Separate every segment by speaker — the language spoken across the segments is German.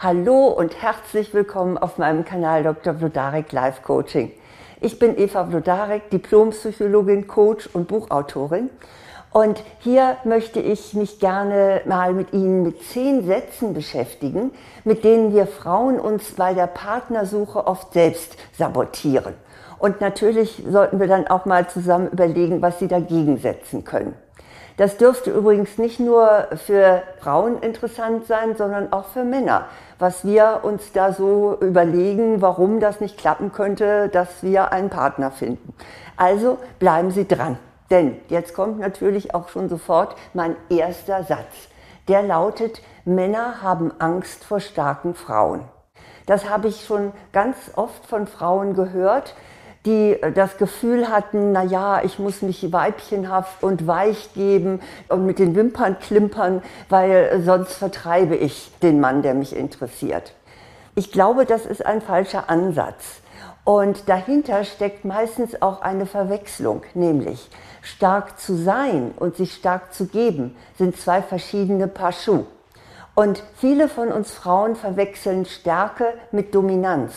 Speaker 1: Hallo und herzlich willkommen auf meinem Kanal Dr. Vlodarek Life Coaching. Ich bin Eva Vlodarek, Diplompsychologin, Coach und Buchautorin. Und hier möchte ich mich gerne mal mit Ihnen mit zehn Sätzen beschäftigen, mit denen wir Frauen uns bei der Partnersuche oft selbst sabotieren. Und natürlich sollten wir dann auch mal zusammen überlegen, was Sie dagegen setzen können. Das dürfte übrigens nicht nur für Frauen interessant sein, sondern auch für Männer. Was wir uns da so überlegen, warum das nicht klappen könnte, dass wir einen Partner finden. Also bleiben Sie dran. Denn jetzt kommt natürlich auch schon sofort mein erster Satz. Der lautet, Männer haben Angst vor starken Frauen. Das habe ich schon ganz oft von Frauen gehört, die das Gefühl hatten, na ja, ich muss mich weibchenhaft und weich geben und mit den Wimpern klimpern, weil sonst vertreibe ich den Mann, der mich interessiert. Ich glaube, das ist ein falscher Ansatz. Und dahinter steckt meistens auch eine Verwechslung, nämlich stark zu sein und sich stark zu geben sind zwei verschiedene Paar Schuh. Und viele von uns Frauen verwechseln Stärke mit Dominanz.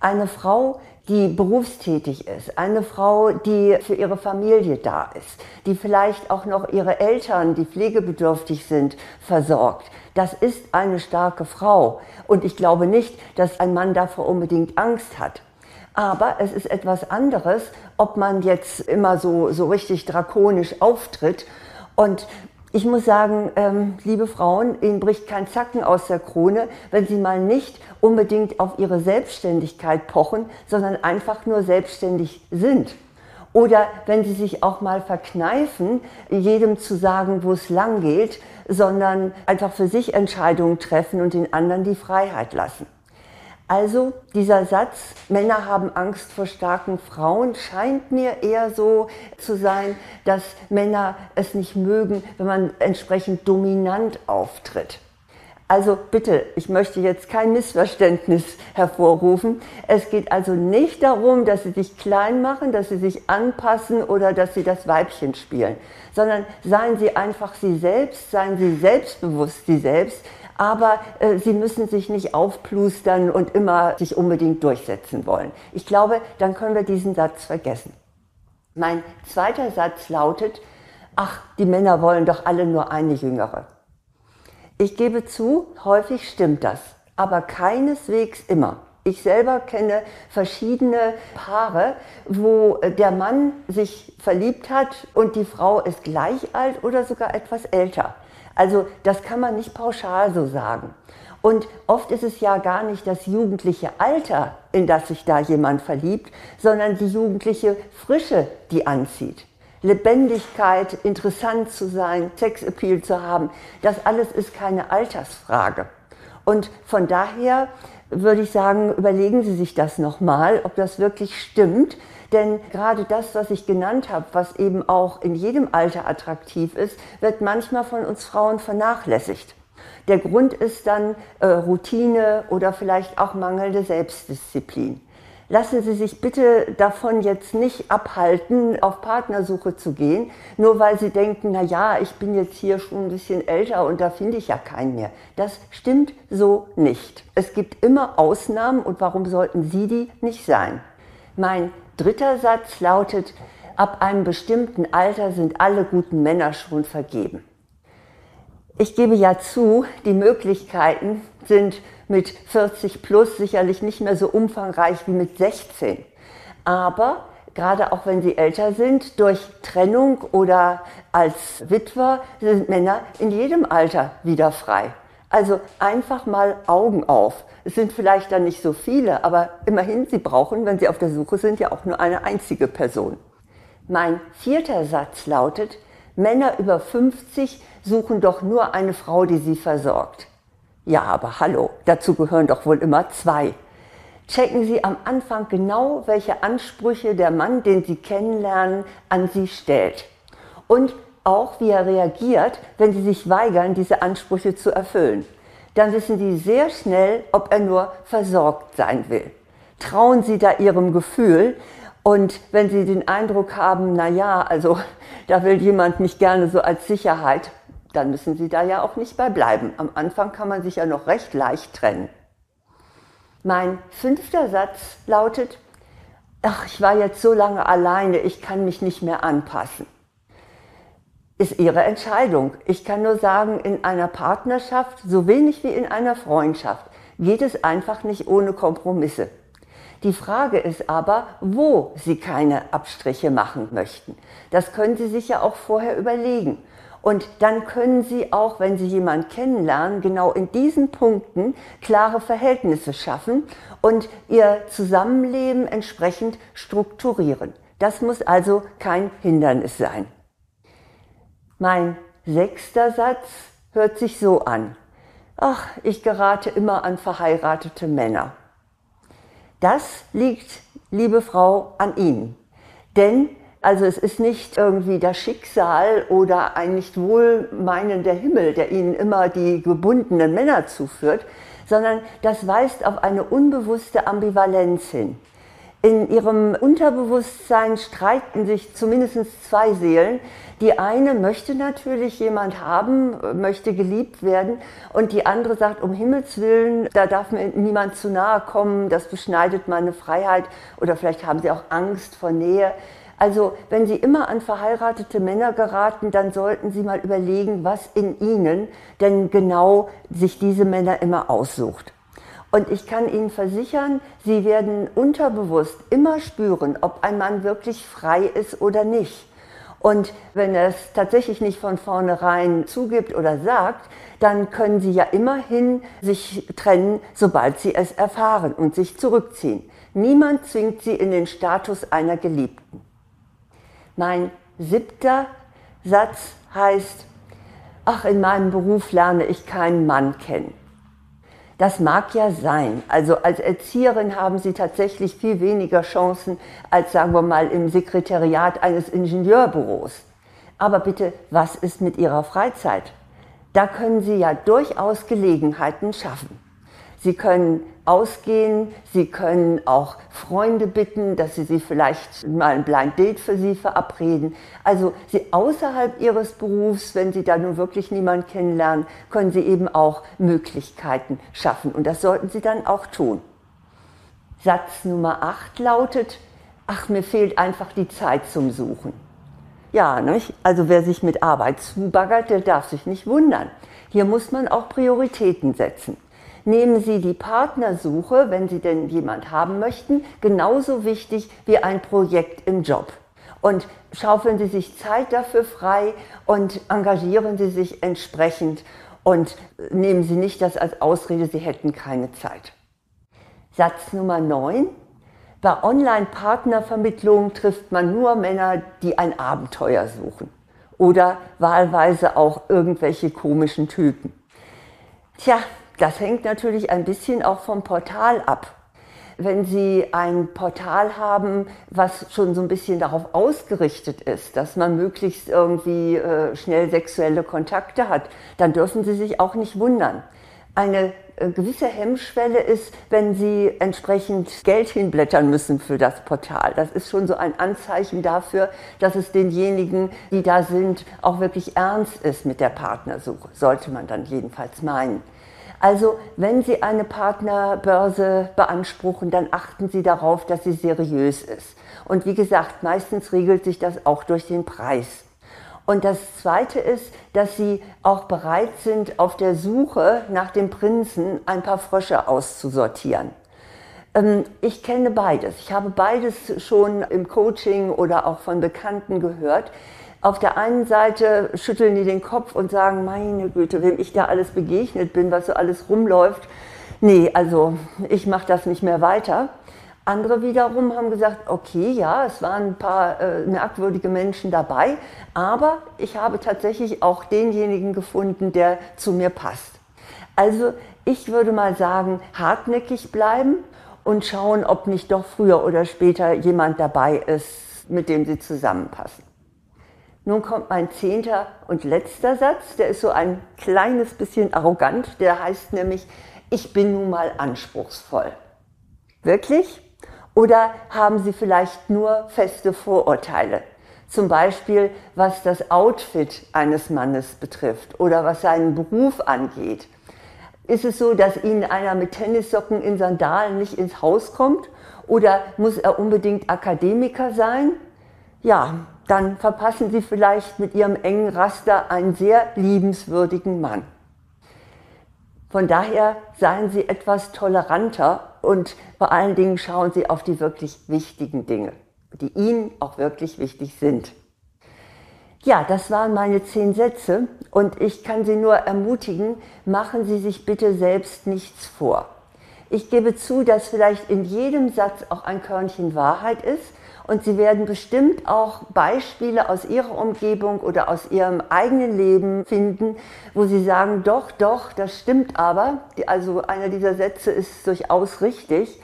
Speaker 1: Eine Frau, die berufstätig ist, eine Frau, die für ihre Familie da ist, die vielleicht auch noch ihre Eltern, die pflegebedürftig sind, versorgt. Das ist eine starke Frau. Und ich glaube nicht, dass ein Mann davor unbedingt Angst hat. Aber es ist etwas anderes, ob man jetzt immer so, so richtig drakonisch auftritt. Und ich muss sagen, ähm, liebe Frauen, Ihnen bricht kein Zacken aus der Krone, wenn Sie mal nicht unbedingt auf Ihre Selbstständigkeit pochen, sondern einfach nur selbstständig sind. Oder wenn Sie sich auch mal verkneifen, jedem zu sagen, wo es lang geht, sondern einfach für sich Entscheidungen treffen und den anderen die Freiheit lassen. Also dieser Satz, Männer haben Angst vor starken Frauen, scheint mir eher so zu sein, dass Männer es nicht mögen, wenn man entsprechend dominant auftritt. Also bitte, ich möchte jetzt kein Missverständnis hervorrufen. Es geht also nicht darum, dass sie sich klein machen, dass sie sich anpassen oder dass sie das Weibchen spielen, sondern seien sie einfach sie selbst, seien sie selbstbewusst sie selbst, aber äh, sie müssen sich nicht aufplustern und immer sich unbedingt durchsetzen wollen. Ich glaube, dann können wir diesen Satz vergessen. Mein zweiter Satz lautet, ach, die Männer wollen doch alle nur eine Jüngere. Ich gebe zu, häufig stimmt das, aber keineswegs immer. Ich selber kenne verschiedene Paare, wo der Mann sich verliebt hat und die Frau ist gleich alt oder sogar etwas älter. Also das kann man nicht pauschal so sagen. Und oft ist es ja gar nicht das jugendliche Alter, in das sich da jemand verliebt, sondern die jugendliche Frische, die anzieht. Lebendigkeit, interessant zu sein, Sexappeal zu haben, das alles ist keine Altersfrage. Und von daher würde ich sagen, überlegen Sie sich das nochmal, ob das wirklich stimmt. Denn gerade das, was ich genannt habe, was eben auch in jedem Alter attraktiv ist, wird manchmal von uns Frauen vernachlässigt. Der Grund ist dann äh, Routine oder vielleicht auch mangelnde Selbstdisziplin. Lassen Sie sich bitte davon jetzt nicht abhalten, auf Partnersuche zu gehen, nur weil Sie denken, na ja, ich bin jetzt hier schon ein bisschen älter und da finde ich ja keinen mehr. Das stimmt so nicht. Es gibt immer Ausnahmen und warum sollten Sie die nicht sein? Mein dritter Satz lautet, ab einem bestimmten Alter sind alle guten Männer schon vergeben. Ich gebe ja zu, die Möglichkeiten sind mit 40 plus sicherlich nicht mehr so umfangreich wie mit 16. Aber gerade auch wenn sie älter sind, durch Trennung oder als Witwer sind Männer in jedem Alter wieder frei. Also einfach mal Augen auf. Es sind vielleicht dann nicht so viele, aber immerhin, Sie brauchen, wenn Sie auf der Suche sind, ja auch nur eine einzige Person. Mein vierter Satz lautet, Männer über 50 suchen doch nur eine Frau, die sie versorgt. Ja, aber hallo, dazu gehören doch wohl immer zwei. Checken Sie am Anfang genau, welche Ansprüche der Mann, den Sie kennenlernen, an Sie stellt. Und auch, wie er reagiert, wenn Sie sich weigern, diese Ansprüche zu erfüllen. Dann wissen Sie sehr schnell, ob er nur versorgt sein will. Trauen Sie da Ihrem Gefühl, und wenn Sie den Eindruck haben, na ja, also da will jemand mich gerne so als Sicherheit, Dann müssen Sie da ja auch nicht bei bleiben. Am Anfang kann man sich ja noch recht leicht trennen. Mein fünfter Satz lautet, ach, ich war jetzt so lange alleine, ich kann mich nicht mehr anpassen. Ist Ihre Entscheidung. Ich kann nur sagen, in einer Partnerschaft, so wenig wie in einer Freundschaft, geht es einfach nicht ohne Kompromisse. Die Frage ist aber, wo Sie keine Abstriche machen möchten. Das können Sie sich ja auch vorher überlegen. Und dann können Sie auch, wenn Sie jemanden kennenlernen, genau in diesen Punkten klare Verhältnisse schaffen und Ihr Zusammenleben entsprechend strukturieren. Das muss also kein Hindernis sein. Mein sechster Satz hört sich so an. Ach, ich gerate immer an verheiratete Männer. Das liegt, liebe Frau, an Ihnen. Denn also es ist nicht irgendwie das Schicksal oder ein nicht wohlmeinender Himmel, der Ihnen immer die gebundenen Männer zuführt, sondern das weist auf eine unbewusste Ambivalenz hin. In ihrem Unterbewusstsein streiten sich zumindest zwei Seelen. Die eine möchte natürlich jemand haben, möchte geliebt werden und die andere sagt, um Himmels Willen, da darf mir niemand zu nahe kommen, das beschneidet meine Freiheit oder vielleicht haben sie auch Angst vor Nähe. Also wenn Sie immer an verheiratete Männer geraten, dann sollten Sie mal überlegen, was in Ihnen denn genau sich diese Männer immer aussucht. Und ich kann Ihnen versichern, Sie werden unterbewusst immer spüren, ob ein Mann wirklich frei ist oder nicht. Und wenn er es tatsächlich nicht von vornherein zugibt oder sagt, dann können Sie ja immerhin sich trennen, sobald Sie es erfahren und sich zurückziehen. Niemand zwingt Sie in den Status einer Geliebten. Mein siebter Satz heißt, ach, in meinem Beruf lerne ich keinen Mann kennen. Das mag ja sein. Also als Erzieherin haben Sie tatsächlich viel weniger Chancen als, sagen wir mal, im Sekretariat eines Ingenieurbüros. Aber bitte, was ist mit Ihrer Freizeit? Da können Sie ja durchaus Gelegenheiten schaffen. Sie können ausgehen, Sie können auch Freunde bitten, dass Sie sie vielleicht mal ein Blind Date für Sie verabreden. Also Sie außerhalb Ihres Berufs, wenn Sie da nun wirklich niemanden kennenlernen, können Sie eben auch Möglichkeiten schaffen. Und das sollten Sie dann auch tun. Satz Nummer 8 lautet, ach, mir fehlt einfach die Zeit zum Suchen. Ja, nicht? also wer sich mit Arbeit zubaggert, der darf sich nicht wundern. Hier muss man auch Prioritäten setzen nehmen Sie die Partnersuche, wenn Sie denn jemand haben möchten, genauso wichtig wie ein Projekt im Job. Und schaufeln Sie sich Zeit dafür frei und engagieren Sie sich entsprechend und nehmen Sie nicht das als Ausrede, Sie hätten keine Zeit. Satz Nummer 9. Bei Online-Partnervermittlung trifft man nur Männer, die ein Abenteuer suchen. Oder wahlweise auch irgendwelche komischen Typen. Tja, das hängt natürlich ein bisschen auch vom Portal ab. Wenn Sie ein Portal haben, was schon so ein bisschen darauf ausgerichtet ist, dass man möglichst irgendwie äh, schnell sexuelle Kontakte hat, dann dürfen Sie sich auch nicht wundern. Eine äh, gewisse Hemmschwelle ist, wenn Sie entsprechend Geld hinblättern müssen für das Portal. Das ist schon so ein Anzeichen dafür, dass es denjenigen, die da sind, auch wirklich ernst ist mit der Partnersuche, sollte man dann jedenfalls meinen. Also wenn Sie eine Partnerbörse beanspruchen, dann achten Sie darauf, dass sie seriös ist. Und wie gesagt, meistens regelt sich das auch durch den Preis. Und das Zweite ist, dass Sie auch bereit sind, auf der Suche nach dem Prinzen ein paar Frösche auszusortieren. Ähm, ich kenne beides. Ich habe beides schon im Coaching oder auch von Bekannten gehört. Auf der einen Seite schütteln die den Kopf und sagen, meine Güte, wem ich da alles begegnet bin, was so alles rumläuft. Nee, also ich mache das nicht mehr weiter. Andere wiederum haben gesagt, okay, ja, es waren ein paar äh, merkwürdige Menschen dabei, aber ich habe tatsächlich auch denjenigen gefunden, der zu mir passt. Also ich würde mal sagen, hartnäckig bleiben und schauen, ob nicht doch früher oder später jemand dabei ist, mit dem sie zusammenpassen. Nun kommt mein zehnter und letzter Satz, der ist so ein kleines bisschen arrogant, der heißt nämlich, ich bin nun mal anspruchsvoll. Wirklich? Oder haben Sie vielleicht nur feste Vorurteile? Zum Beispiel, was das Outfit eines Mannes betrifft oder was seinen Beruf angeht. Ist es so, dass Ihnen einer mit Tennissocken in Sandalen nicht ins Haus kommt? Oder muss er unbedingt Akademiker sein? Ja, dann verpassen Sie vielleicht mit Ihrem engen Raster einen sehr liebenswürdigen Mann. Von daher seien Sie etwas toleranter und vor allen Dingen schauen Sie auf die wirklich wichtigen Dinge, die Ihnen auch wirklich wichtig sind. Ja, das waren meine zehn Sätze und ich kann Sie nur ermutigen, machen Sie sich bitte selbst nichts vor. Ich gebe zu, dass vielleicht in jedem Satz auch ein Körnchen Wahrheit ist und Sie werden bestimmt auch Beispiele aus Ihrer Umgebung oder aus Ihrem eigenen Leben finden, wo Sie sagen, doch, doch, das stimmt aber. Also einer dieser Sätze ist durchaus richtig.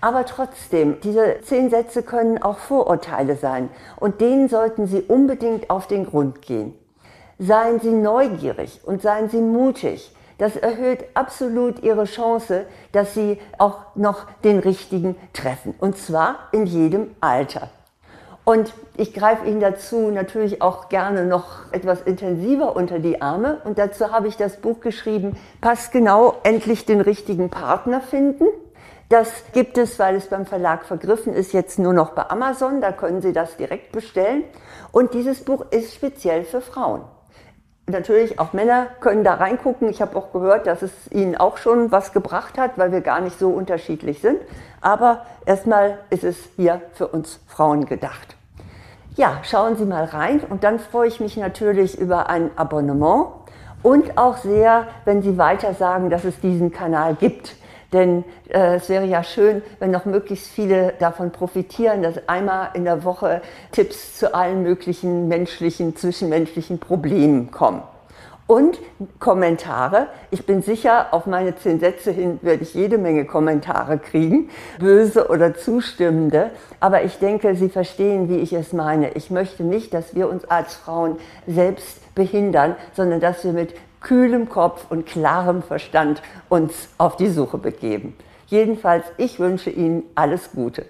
Speaker 1: Aber trotzdem, diese zehn Sätze können auch Vorurteile sein und denen sollten Sie unbedingt auf den Grund gehen. Seien Sie neugierig und seien Sie mutig. Das erhöht absolut Ihre Chance, dass Sie auch noch den richtigen treffen. Und zwar in jedem Alter. Und ich greife Ihnen dazu natürlich auch gerne noch etwas intensiver unter die Arme. Und dazu habe ich das Buch geschrieben, Pass genau, endlich den richtigen Partner finden. Das gibt es, weil es beim Verlag vergriffen ist, jetzt nur noch bei Amazon. Da können Sie das direkt bestellen. Und dieses Buch ist speziell für Frauen. Natürlich, auch Männer können da reingucken. Ich habe auch gehört, dass es ihnen auch schon was gebracht hat, weil wir gar nicht so unterschiedlich sind. Aber erstmal ist es hier für uns Frauen gedacht. Ja, schauen Sie mal rein und dann freue ich mich natürlich über ein Abonnement und auch sehr, wenn Sie weiter sagen, dass es diesen Kanal gibt. Denn äh, es wäre ja schön, wenn noch möglichst viele davon profitieren, dass einmal in der Woche Tipps zu allen möglichen menschlichen, zwischenmenschlichen Problemen kommen. Und Kommentare. Ich bin sicher, auf meine zehn Sätze hin werde ich jede Menge Kommentare kriegen, böse oder zustimmende. Aber ich denke, Sie verstehen, wie ich es meine. Ich möchte nicht, dass wir uns als Frauen selbst behindern, sondern dass wir mit kühlem Kopf und klarem Verstand uns auf die Suche begeben. Jedenfalls, ich wünsche Ihnen alles Gute.